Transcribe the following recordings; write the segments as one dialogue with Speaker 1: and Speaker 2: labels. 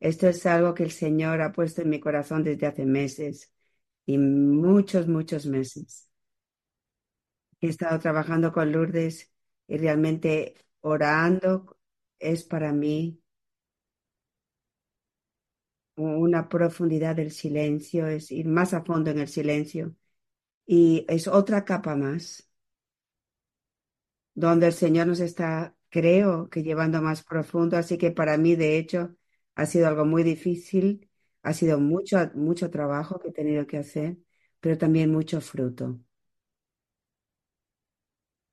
Speaker 1: Esto es algo que el Señor ha puesto en mi corazón desde hace meses y muchos, muchos meses. He estado trabajando con Lourdes y realmente orando es para mí una profundidad del silencio, es ir más a fondo en el silencio y es otra capa más donde el Señor nos está, creo que llevando más profundo, así que para mí de hecho ha sido algo muy difícil, ha sido mucho, mucho trabajo que he tenido que hacer, pero también mucho fruto.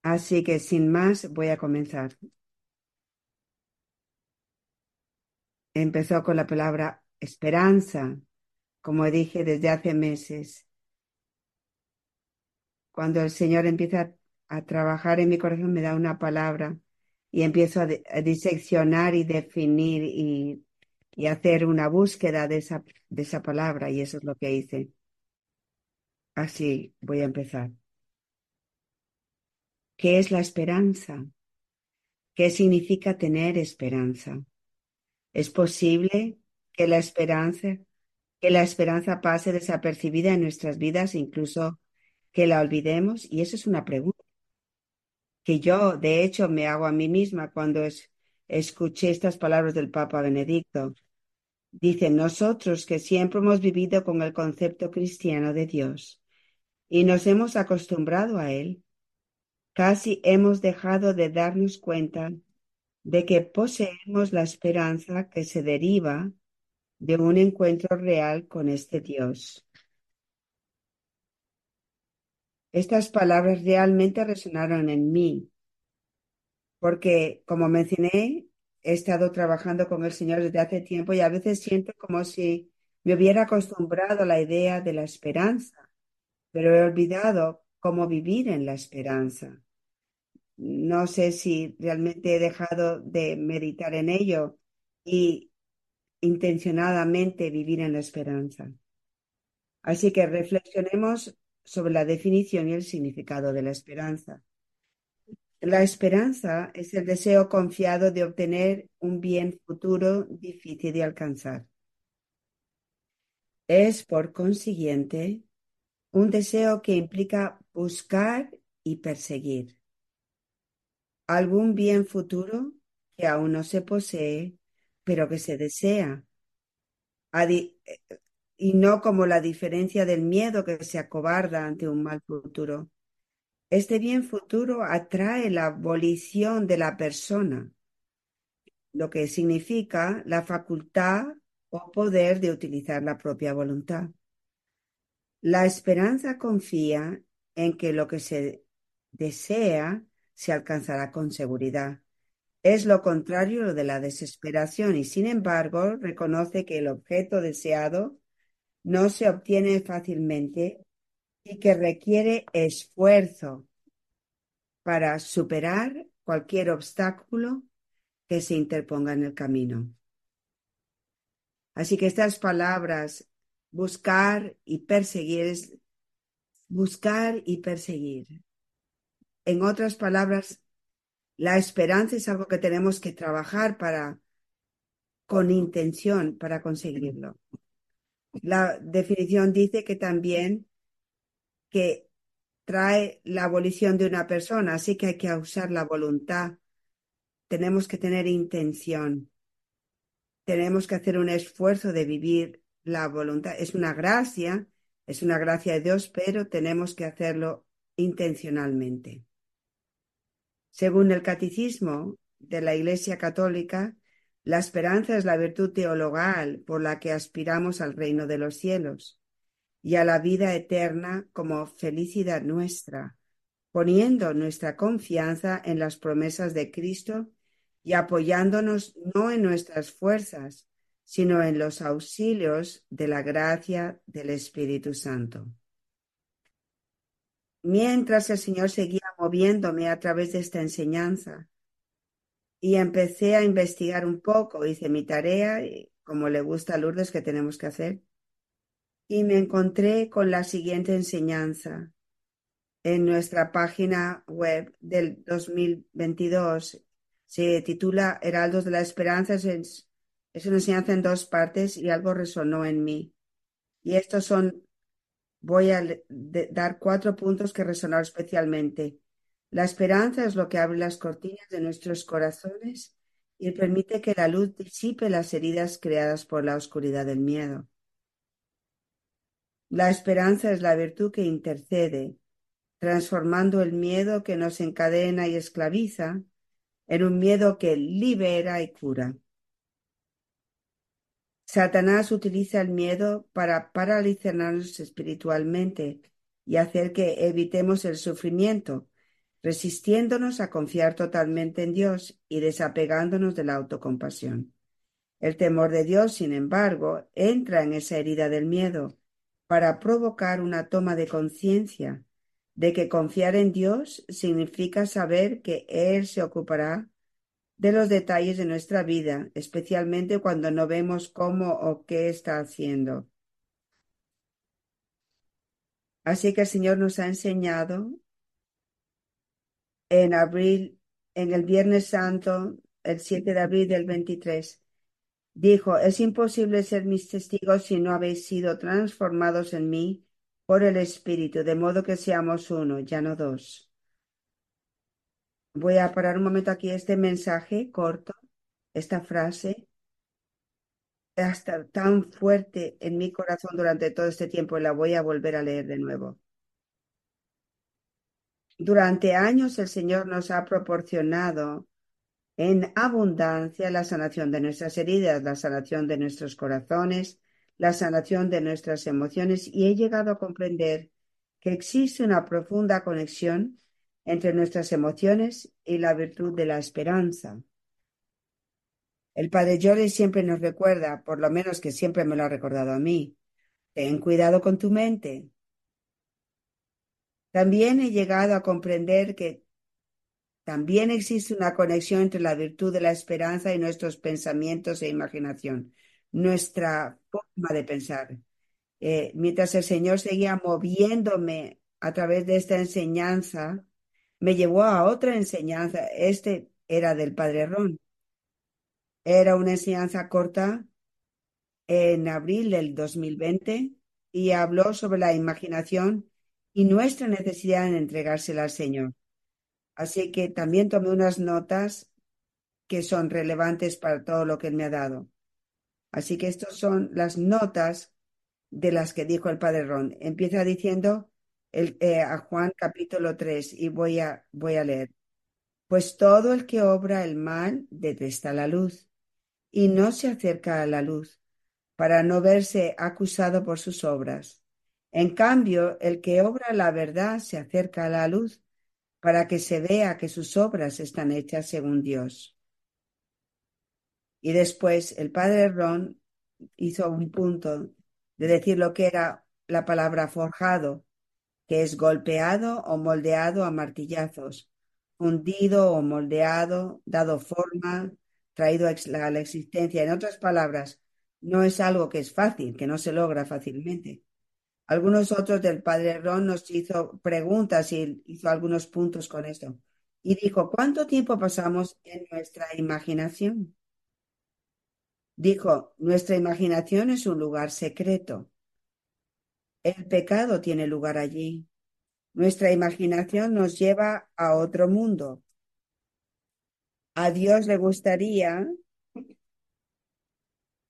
Speaker 1: Así que sin más voy a comenzar. Empezó con la palabra esperanza, como dije desde hace meses. Cuando el Señor empieza a trabajar en mi corazón, me da una palabra y empiezo a, diseccionar y definir y, y, hacer una búsqueda de esa, de esa palabra y eso es lo que hice. Así voy a empezar. ¿Qué es la esperanza? ¿Qué significa tener esperanza? ¿Es posible que la esperanza, que la esperanza pase desapercibida en nuestras vidas, incluso que la olvidemos? Y eso es una pregunta que yo, de hecho, me hago a mí misma cuando escuché estas palabras del Papa Benedicto. Dice, nosotros que siempre hemos vivido con el concepto cristiano de Dios y nos hemos acostumbrado a él, casi hemos dejado de darnos cuenta de que poseemos la esperanza que se deriva de un encuentro real con este Dios. Estas palabras realmente resonaron en mí, porque como mencioné, he estado trabajando con el Señor desde hace tiempo y a veces siento como si me hubiera acostumbrado a la idea de la esperanza, pero he olvidado cómo vivir en la esperanza. No sé si realmente he dejado de meditar en ello y intencionadamente vivir en la esperanza. Así que reflexionemos sobre la definición y el significado de la esperanza. La esperanza es el deseo confiado de obtener un bien futuro difícil de alcanzar. Es, por consiguiente, un deseo que implica buscar y perseguir algún bien futuro que aún no se posee, pero que se desea, y no como la diferencia del miedo que se acobarda ante un mal futuro. Este bien futuro atrae la abolición de la persona, lo que significa la facultad o poder de utilizar la propia voluntad. La esperanza confía en que lo que se desea se alcanzará con seguridad. Es lo contrario de la desesperación y sin embargo reconoce que el objeto deseado no se obtiene fácilmente y que requiere esfuerzo para superar cualquier obstáculo que se interponga en el camino. Así que estas palabras, buscar y perseguir, es buscar y perseguir. En otras palabras, la esperanza es algo que tenemos que trabajar para, con intención para conseguirlo. La definición dice que también que trae la abolición de una persona, así que hay que usar la voluntad. Tenemos que tener intención. Tenemos que hacer un esfuerzo de vivir la voluntad. Es una gracia, es una gracia de Dios, pero tenemos que hacerlo intencionalmente. Según el catecismo de la Iglesia Católica, la esperanza es la virtud teologal por la que aspiramos al reino de los cielos y a la vida eterna como felicidad nuestra, poniendo nuestra confianza en las promesas de Cristo y apoyándonos no en nuestras fuerzas, sino en los auxilios de la gracia del Espíritu Santo. Mientras el Señor seguía moviéndome a través de esta enseñanza, y empecé a investigar un poco, hice mi tarea, como le gusta a Lourdes que tenemos que hacer, y me encontré con la siguiente enseñanza en nuestra página web del 2022. Se titula Heraldos de la Esperanza, Es una enseñanza en dos partes y algo resonó en mí. Y estos son, voy a dar cuatro puntos que resonaron especialmente. La esperanza es lo que abre las cortinas de nuestros corazones y permite que la luz disipe las heridas creadas por la oscuridad del miedo. La esperanza es la virtud que intercede, transformando el miedo que nos encadena y esclaviza en un miedo que libera y cura. Satanás utiliza el miedo para paralizarnos espiritualmente y hacer que evitemos el sufrimiento, resistiéndonos a confiar totalmente en Dios y desapegándonos de la autocompasión. El temor de Dios, sin embargo, entra en esa herida del miedo para provocar una toma de conciencia de que confiar en Dios significa saber que Él se ocupará de los detalles de nuestra vida, especialmente cuando no vemos cómo o qué está haciendo. Así que el Señor nos ha enseñado en abril, en el Viernes Santo, el 7 de abril del 23, dijo, es imposible ser mis testigos si no habéis sido transformados en mí por el Espíritu, de modo que seamos uno, ya no dos. Voy a parar un momento aquí este mensaje corto, esta frase, hasta tan fuerte en mi corazón durante todo este tiempo y la voy a volver a leer de nuevo. Durante años el Señor nos ha proporcionado en abundancia la sanación de nuestras heridas, la sanación de nuestros corazones, la sanación de nuestras emociones y he llegado a comprender que existe una profunda conexión entre nuestras emociones y la virtud de la esperanza. El padre Jordi siempre nos recuerda, por lo menos que siempre me lo ha recordado a mí, ten cuidado con tu mente. También he llegado a comprender que también existe una conexión entre la virtud de la esperanza y nuestros pensamientos e imaginación, nuestra forma de pensar. Eh, mientras el Señor seguía moviéndome a través de esta enseñanza, me llevó a otra enseñanza. Este era del Padre Ron. Era una enseñanza corta en abril del 2020 y habló sobre la imaginación y nuestra necesidad de entregársela al Señor. Así que también tomé unas notas que son relevantes para todo lo que Él me ha dado. Así que estas son las notas de las que dijo el Padre Ron. Empieza diciendo, eh, a Juan capítulo 3 y voy a, voy a leer. Pues todo el que obra el mal detesta la luz y no se acerca a la luz para no verse acusado por sus obras. En cambio, el que obra la verdad se acerca a la luz para que se vea que sus obras están hechas según Dios. Y después el padre Ron hizo un punto de decir lo que era la palabra forjado, que es golpeado o moldeado a martillazos, hundido o moldeado, dado forma, traído a la existencia. En otras palabras, no es algo que es fácil, que no se logra fácilmente. Algunos otros del padre Ron nos hizo preguntas y hizo algunos puntos con esto. Y dijo, ¿cuánto tiempo pasamos en nuestra imaginación? Dijo, nuestra imaginación es un lugar secreto. El pecado tiene lugar allí. Nuestra imaginación nos lleva a otro mundo. A Dios le gustaría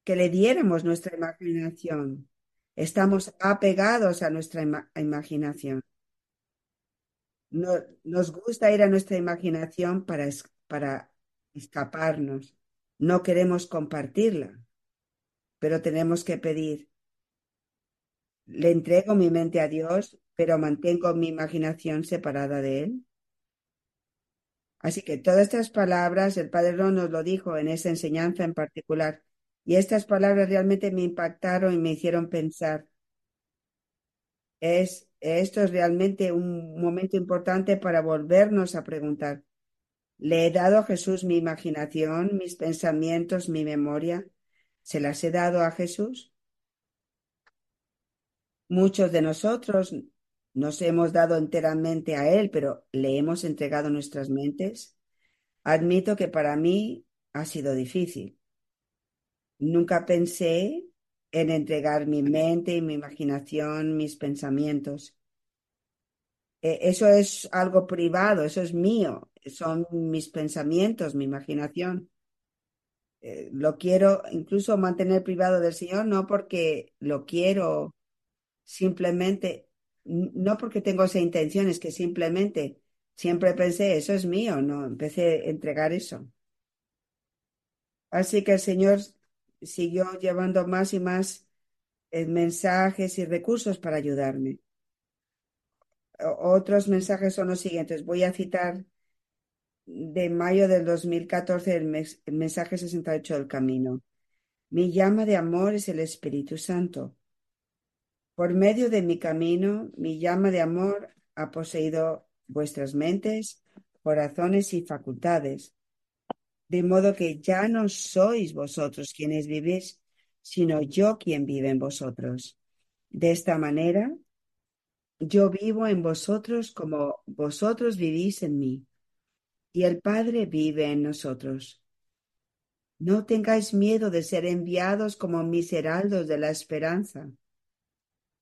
Speaker 1: que le diéramos nuestra imaginación. Estamos apegados a nuestra imaginación. nos gusta ir a nuestra imaginación para, para escaparnos. No queremos compartirla, pero tenemos que pedir, le entrego mi mente a Dios, pero mantengo mi imaginación separada de Él. Así que todas estas palabras, el Padre Ron nos lo dijo en esa enseñanza en particular, y estas palabras realmente me impactaron y me hicieron pensar. Es, esto es realmente un momento importante para volvernos a preguntar, ¿le he dado a Jesús mi imaginación, mis pensamientos, mi memoria? ¿Se las he dado a Jesús? Muchos de nosotros nos hemos dado enteramente a Él, pero le hemos entregado nuestras mentes. Admito que para mí ha sido difícil. Nunca pensé en entregar mi mente y mi imaginación, mis pensamientos. E, eso es algo privado, eso es mío, son mis pensamientos, mi imaginación. Eh, lo quiero incluso mantener privado del Señor, no porque lo quiero simplemente, no porque tengo esa intención, es que simplemente siempre pensé, eso es mío, no, empecé a entregar eso. Así que el Señor siguió llevando más y más eh, mensajes y recursos para ayudarme. Otros mensajes son los siguientes. Voy a citar de mayo del 2014 el, el mensaje 68 del camino. Mi llama de amor es el Espíritu Santo. Por medio de mi camino, mi llama de amor ha poseído vuestras mentes, corazones y facultades, de modo que ya no sois vosotros quienes vivís, sino yo quien vive en vosotros. De esta manera, yo vivo en vosotros como vosotros vivís en mí, y el Padre vive en nosotros. No tengáis miedo de ser enviados como mis heraldos de la esperanza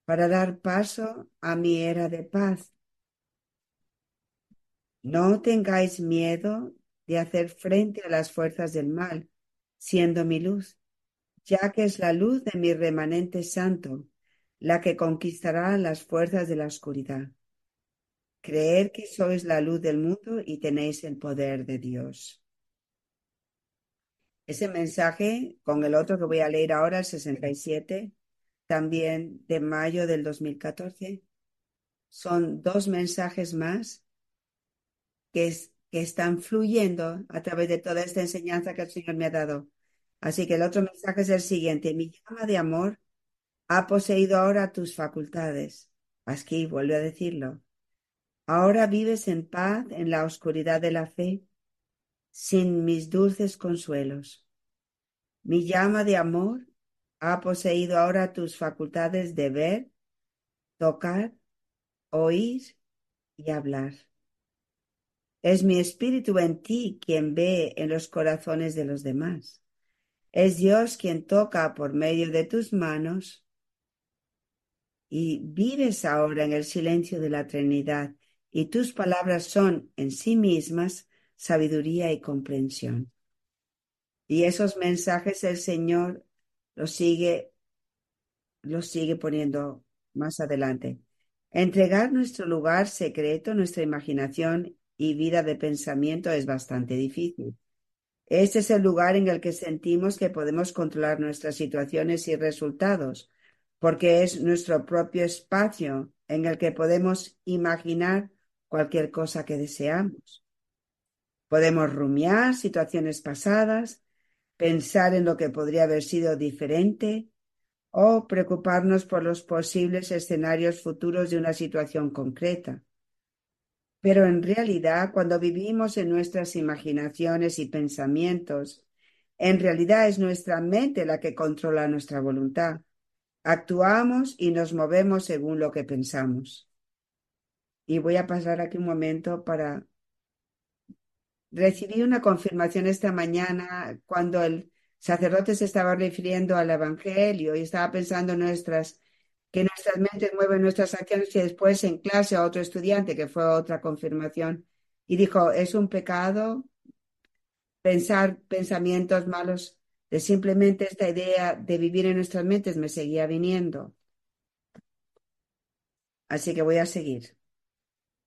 Speaker 1: para dar paso a mi era de paz. No tengáis miedo de hacer frente a las fuerzas del mal, siendo mi luz, ya que es la luz de mi remanente santo, la que conquistará las fuerzas de la oscuridad. Creer que sois la luz del mundo y tenéis el poder de Dios. Ese mensaje, con el otro que voy a leer ahora, el 67, también de mayo del 2014. Son dos mensajes más que, que están fluyendo a través de toda esta enseñanza que el Señor me ha dado. Así que el otro mensaje es el siguiente. Mi llama de amor ha poseído ahora tus facultades. Aquí vuelve a decirlo. Ahora vives en paz en la oscuridad de la fe, sin mis dulces consuelos. Mi llama de amor ha poseído ahora tus facultades de ver, tocar, oír y hablar. Es mi espíritu en ti quien ve en los corazones de los demás. Es Dios quien toca por medio de tus manos y vives ahora en el silencio de la Trinidad y tus palabras son en sí mismas sabiduría y comprensión. Y esos mensajes el Señor lo sigue, lo sigue poniendo más adelante. Entregar nuestro lugar secreto, nuestra imaginación y vida de pensamiento es bastante difícil. Este es el lugar en el que sentimos que podemos controlar nuestras situaciones y resultados, porque es nuestro propio espacio en el que podemos imaginar cualquier cosa que deseamos. Podemos rumiar situaciones pasadas, pensar en lo que podría haber sido diferente o preocuparnos por los posibles escenarios futuros de una situación concreta. Pero en realidad, cuando vivimos en nuestras imaginaciones y pensamientos, en realidad es nuestra mente la que controla nuestra voluntad. Actuamos y nos movemos según lo que pensamos. Y voy a pasar aquí un momento para Recibí una confirmación esta mañana cuando el sacerdote se estaba refiriendo al Evangelio y estaba pensando en nuestras, que nuestras mentes mueven nuestras acciones y después en clase a otro estudiante, que fue otra confirmación, y dijo, es un pecado pensar pensamientos malos, de simplemente esta idea de vivir en nuestras mentes me seguía viniendo. Así que voy a seguir.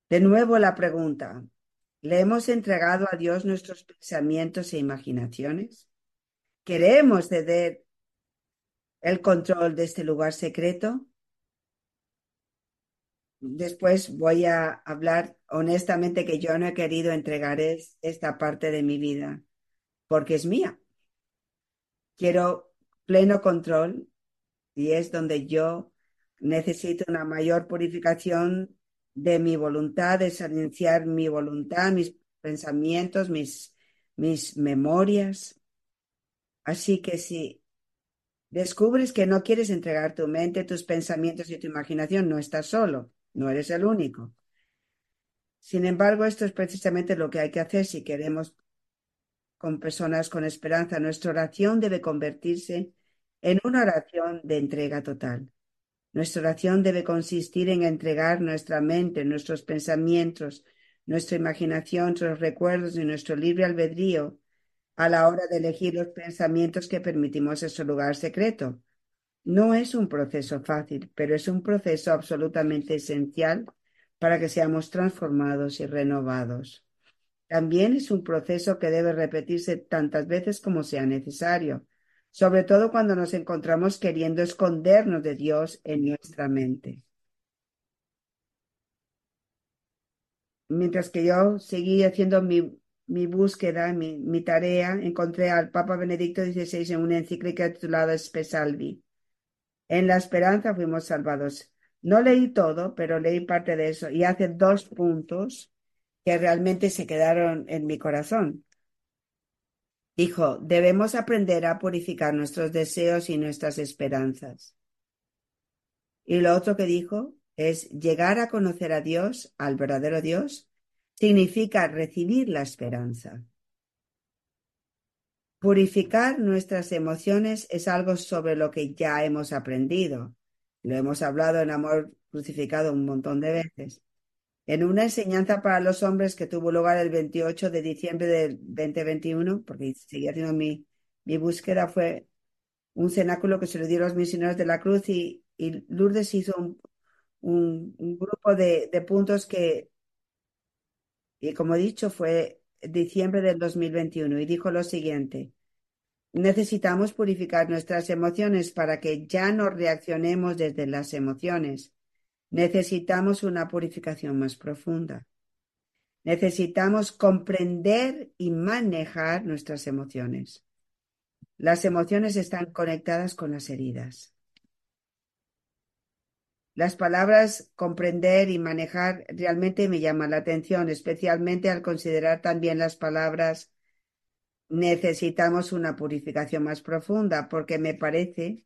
Speaker 1: De nuevo la pregunta, ¿Le hemos entregado a Dios nuestros pensamientos e imaginaciones? ¿Queremos ceder el control de este lugar secreto? Después voy a hablar honestamente que yo no he querido entregar esta parte de mi vida porque es mía. Quiero pleno control y es donde yo necesito una mayor purificación de mi voluntad, de silenciar mi voluntad, mis pensamientos, mis, mis memorias. Así que si descubres que no quieres entregar tu mente, tus pensamientos y tu imaginación, no estás solo, no eres el único. Sin embargo, esto es precisamente lo que hay que hacer si queremos con personas con esperanza, nuestra oración debe convertirse en una oración de entrega total. Nuestra oración debe consistir en entregar nuestra mente, nuestros pensamientos, nuestra imaginación, nuestros recuerdos y nuestro libre albedrío a la hora de elegir los pensamientos que permitimos en su lugar secreto. No es un proceso fácil, pero es un proceso absolutamente esencial para que seamos transformados y renovados. También es un proceso que debe repetirse tantas veces como sea necesario, sobre todo cuando nos encontramos queriendo escondernos de Dios en nuestra mente. Mientras que yo seguí haciendo mi, mi búsqueda, mi, mi, tarea, encontré al Papa Benedicto XVI en una encíclica titulada Spesalvi. En la esperanza fuimos salvados. No leí todo, pero leí parte de eso y hace dos puntos que realmente se quedaron en mi corazón. Dijo, debemos aprender a purificar nuestros deseos y nuestras esperanzas. Y lo otro que dijo es llegar a conocer a Dios, al verdadero Dios, significa recibir la esperanza. Purificar nuestras emociones es algo sobre lo que ya hemos aprendido. Lo hemos hablado en Amor Crucificado un montón de veces. En una enseñanza para los hombres que tuvo lugar el 28 de diciembre del 2021, porque seguía haciendo mi, mi búsqueda, fue un cenáculo que se le dio a los misioneros de la cruz y, Lourdes hizo un, un, un grupo de, de, puntos que, y como he dicho, fue diciembre del 2021 y dijo lo siguiente. Necesitamos purificar nuestras emociones para que ya no reaccionemos desde las emociones Necesitamos una purificación más profunda. Necesitamos comprender y manejar nuestras emociones. Las emociones están conectadas con las heridas. Las palabras comprender y manejar realmente me llaman la atención, especialmente al considerar también las palabras necesitamos una purificación más profunda, porque me parece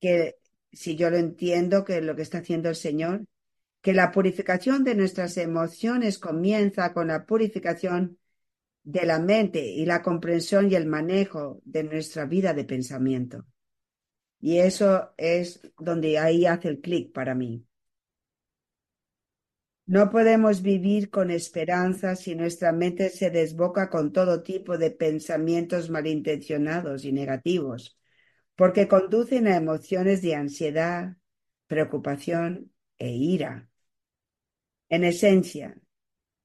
Speaker 1: que si yo lo entiendo, que lo que está haciendo el Señor, que la purificación de nuestras emociones comienza con la purificación de la mente y la comprensión y el manejo de nuestra vida de pensamiento. Y eso es donde ahí hace el clic para mí. No podemos vivir con esperanza si nuestra mente se desboca con todo tipo de pensamientos malintencionados y negativos porque conducen a emociones de ansiedad, preocupación e ira. En esencia,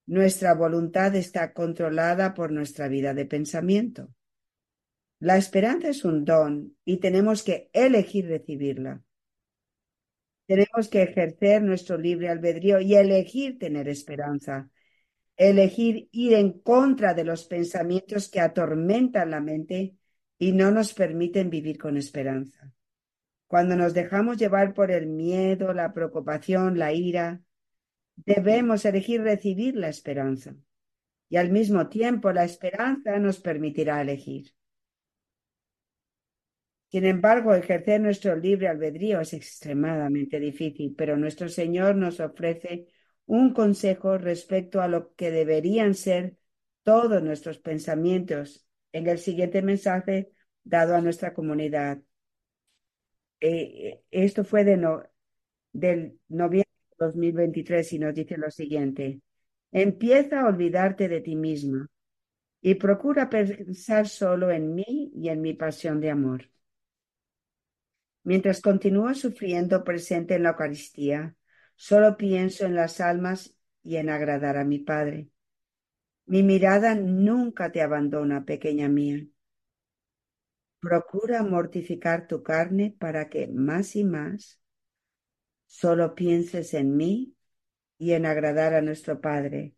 Speaker 1: nuestra voluntad está controlada por nuestra vida de pensamiento. La esperanza es un don y tenemos que elegir recibirla. Tenemos que ejercer nuestro libre albedrío y elegir tener esperanza, elegir ir en contra de los pensamientos que atormentan la mente y no nos permiten vivir con esperanza. Cuando nos dejamos llevar por el miedo, la preocupación, la ira, debemos elegir recibir la esperanza. Y al mismo tiempo la esperanza nos permitirá elegir. Sin embargo, ejercer nuestro libre albedrío es extremadamente difícil, pero nuestro Señor nos ofrece un consejo respecto a lo que deberían ser todos nuestros pensamientos en el siguiente mensaje dado a nuestra comunidad. Eh, esto fue de no, del noviembre de 2023 y nos dice lo siguiente. Empieza a olvidarte de ti misma y procura pensar solo en mí y en mi pasión de amor. Mientras continúo sufriendo presente en la Eucaristía, solo pienso en las almas y en agradar a mi Padre. Mi mirada nunca te abandona, pequeña mía. Procura mortificar tu carne para que más y más solo pienses en mí y en agradar a nuestro Padre,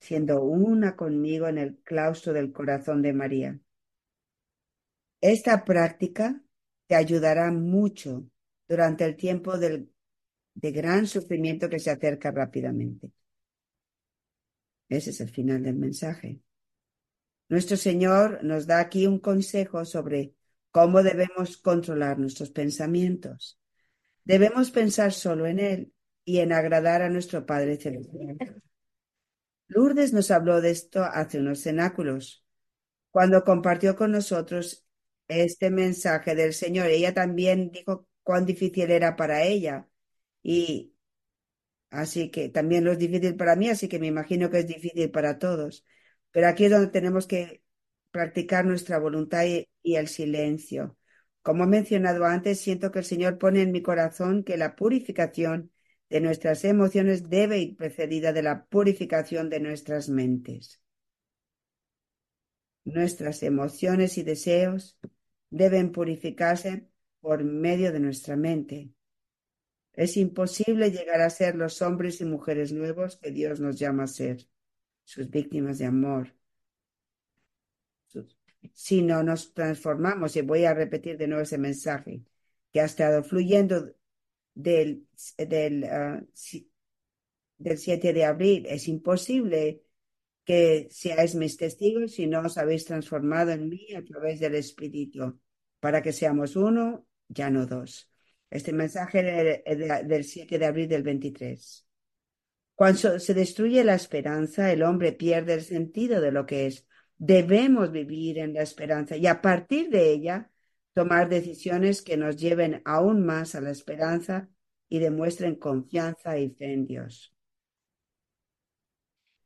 Speaker 1: siendo una conmigo en el claustro del corazón de María. Esta práctica te ayudará mucho durante el tiempo del, de gran sufrimiento que se acerca rápidamente. Ese es el final del mensaje. Nuestro Señor nos da aquí un consejo sobre cómo debemos controlar nuestros pensamientos. Debemos pensar solo en Él y en agradar a nuestro Padre Celestial. Lourdes nos habló de esto hace unos cenáculos. Cuando compartió con nosotros este mensaje del Señor, ella también dijo cuán difícil era para ella. Y así que también lo es difícil para mí, así que me imagino que es difícil para todos. Pero aquí es donde tenemos que practicar nuestra voluntad y, y el silencio. Como he mencionado antes, siento que el Señor pone en mi corazón que la purificación de nuestras emociones debe ir precedida de la purificación de nuestras mentes. Nuestras emociones y deseos deben purificarse por medio de nuestra mente. Es imposible llegar a ser los hombres y mujeres nuevos que Dios nos llama a ser, sus víctimas de amor. Si no nos transformamos, y voy a repetir de nuevo ese mensaje que ha estado fluyendo del, del, uh, del 7 de abril, es imposible que seáis mis testigos si no os habéis transformado en mí a través del Espíritu, para que seamos uno, ya no dos. Este mensaje del 7 de abril del 23. Cuando se destruye la esperanza, el hombre pierde el sentido de lo que es. Debemos vivir en la esperanza y a partir de ella tomar decisiones que nos lleven aún más a la esperanza y demuestren confianza y fe en Dios.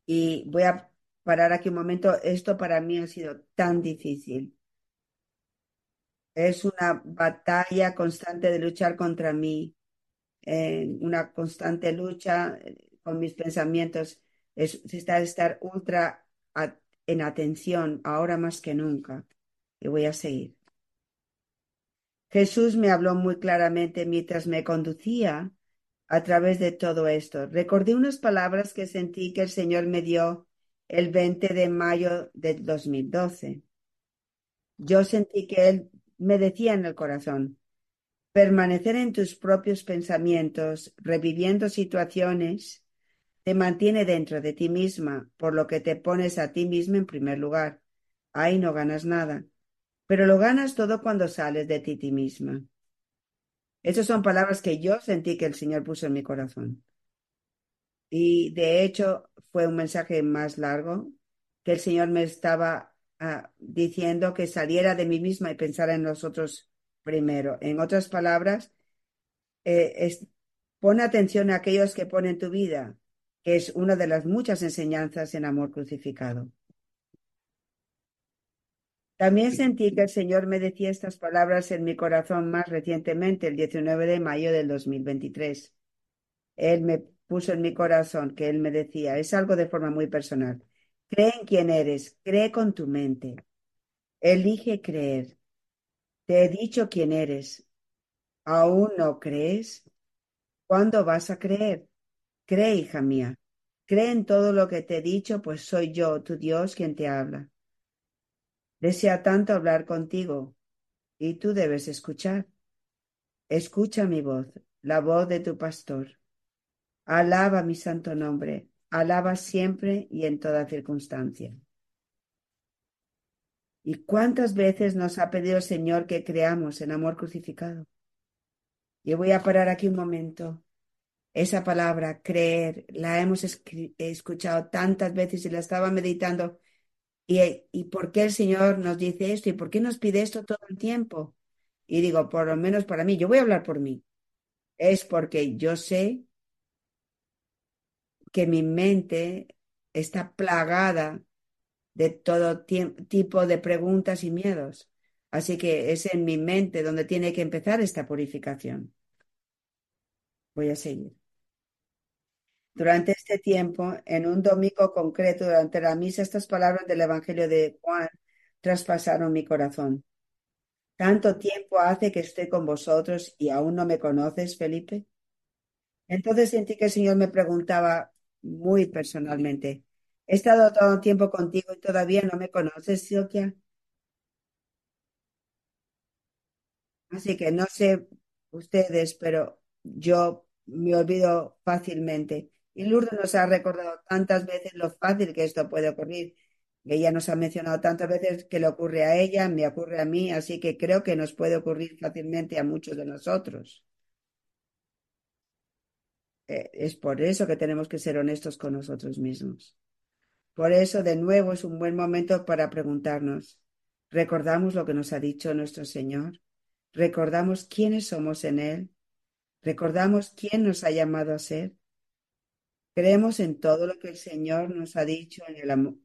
Speaker 1: Y voy a parar aquí un momento. Esto para mí ha sido tan difícil. Es una batalla constante de luchar contra mí, eh, una constante lucha eh, con mis pensamientos. Es estar, estar ultra en atención ahora más que nunca. Y voy a seguir. Jesús me habló muy claramente mientras me conducía a través de todo esto. Recordé unas palabras que sentí que el Señor me dio el 20 de mayo del 2012. Yo sentí que Él me decía en el corazón, permanecer en tus propios pensamientos, reviviendo situaciones, te mantiene dentro de ti misma, por lo que te pones a ti misma en primer lugar. Ahí no ganas nada, pero lo ganas todo cuando sales de ti, ti misma. Esas son palabras que yo sentí que el Señor puso en mi corazón. Y de hecho fue un mensaje más largo que el Señor me estaba uh, diciendo que saliera de mí misma y pensara en nosotros primero. En otras palabras, eh, es, pon atención a aquellos que ponen tu vida, que es una de las muchas enseñanzas en amor crucificado. También sentí que el Señor me decía estas palabras en mi corazón más recientemente, el 19 de mayo del 2023. Él me puso en mi corazón que él me decía, es algo de forma muy personal. Cree en quién eres, cree con tu mente. Elige creer. Te he dicho quién eres. ¿Aún no crees? ¿Cuándo vas a creer? Cree, hija mía. Cree en todo lo que te he dicho, pues soy yo, tu Dios, quien te habla. Desea tanto hablar contigo, y tú debes escuchar. Escucha mi voz, la voz de tu pastor. Alaba mi santo nombre, alaba siempre y en toda circunstancia. ¿Y cuántas veces nos ha pedido el Señor que creamos en amor crucificado? Yo voy a parar aquí un momento. Esa palabra, creer, la hemos escuchado tantas veces y la estaba meditando. ¿Y, ¿Y por qué el Señor nos dice esto? ¿Y por qué nos pide esto todo el tiempo? Y digo, por lo menos para mí, yo voy a hablar por mí. Es porque yo sé que mi mente está plagada de todo tipo de preguntas y miedos. Así que es en mi mente donde tiene que empezar esta purificación. Voy a seguir. Durante este tiempo, en un domingo concreto, durante la misa, estas palabras del Evangelio de Juan traspasaron mi corazón. ¿Tanto tiempo hace que estoy con vosotros y aún no me conoces, Felipe? Entonces sentí que el Señor me preguntaba, muy personalmente. He estado todo el tiempo contigo y todavía no me conoces, Silvia. Así que no sé ustedes, pero yo me olvido fácilmente. Y Lourdes nos ha recordado tantas veces lo fácil que esto puede ocurrir. Ella nos ha mencionado tantas veces que le ocurre a ella, me ocurre a mí, así que creo que nos puede ocurrir fácilmente a muchos de nosotros. Eh, es por eso que tenemos que ser honestos con nosotros mismos. Por eso, de nuevo, es un buen momento para preguntarnos, Recordamos lo que nos ha dicho nuestro Señor. Recordamos quiénes somos en Él. Recordamos quién nos ha llamado a ser. Creemos en todo lo que el Señor nos ha dicho en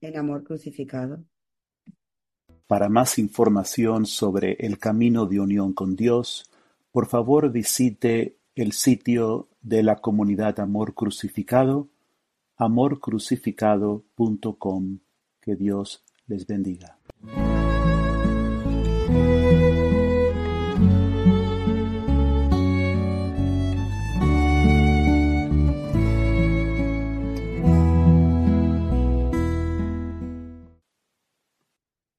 Speaker 1: el amor, crucificado.
Speaker 2: Para más información sobre el camino de unión con Dios, por favor visite el sitio de la comunidad Amor Crucificado, amorcrucificado.com. Que Dios les bendiga.